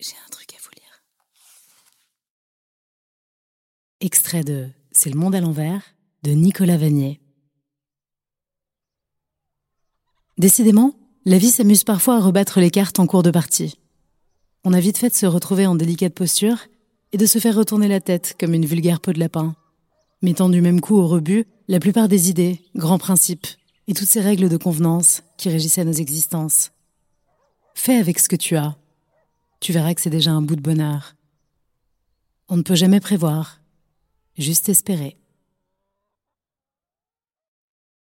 J'ai un truc à vous lire. Extrait de C'est le monde à l'envers de Nicolas Vanier. Décidément, la vie s'amuse parfois à rebattre les cartes en cours de partie. On a vite fait de se retrouver en délicate posture et de se faire retourner la tête comme une vulgaire peau de lapin, mettant du même coup au rebut la plupart des idées, grands principes et toutes ces règles de convenance qui régissaient nos existences. Fais avec ce que tu as. Tu verras que c'est déjà un bout de bonheur. On ne peut jamais prévoir, juste espérer.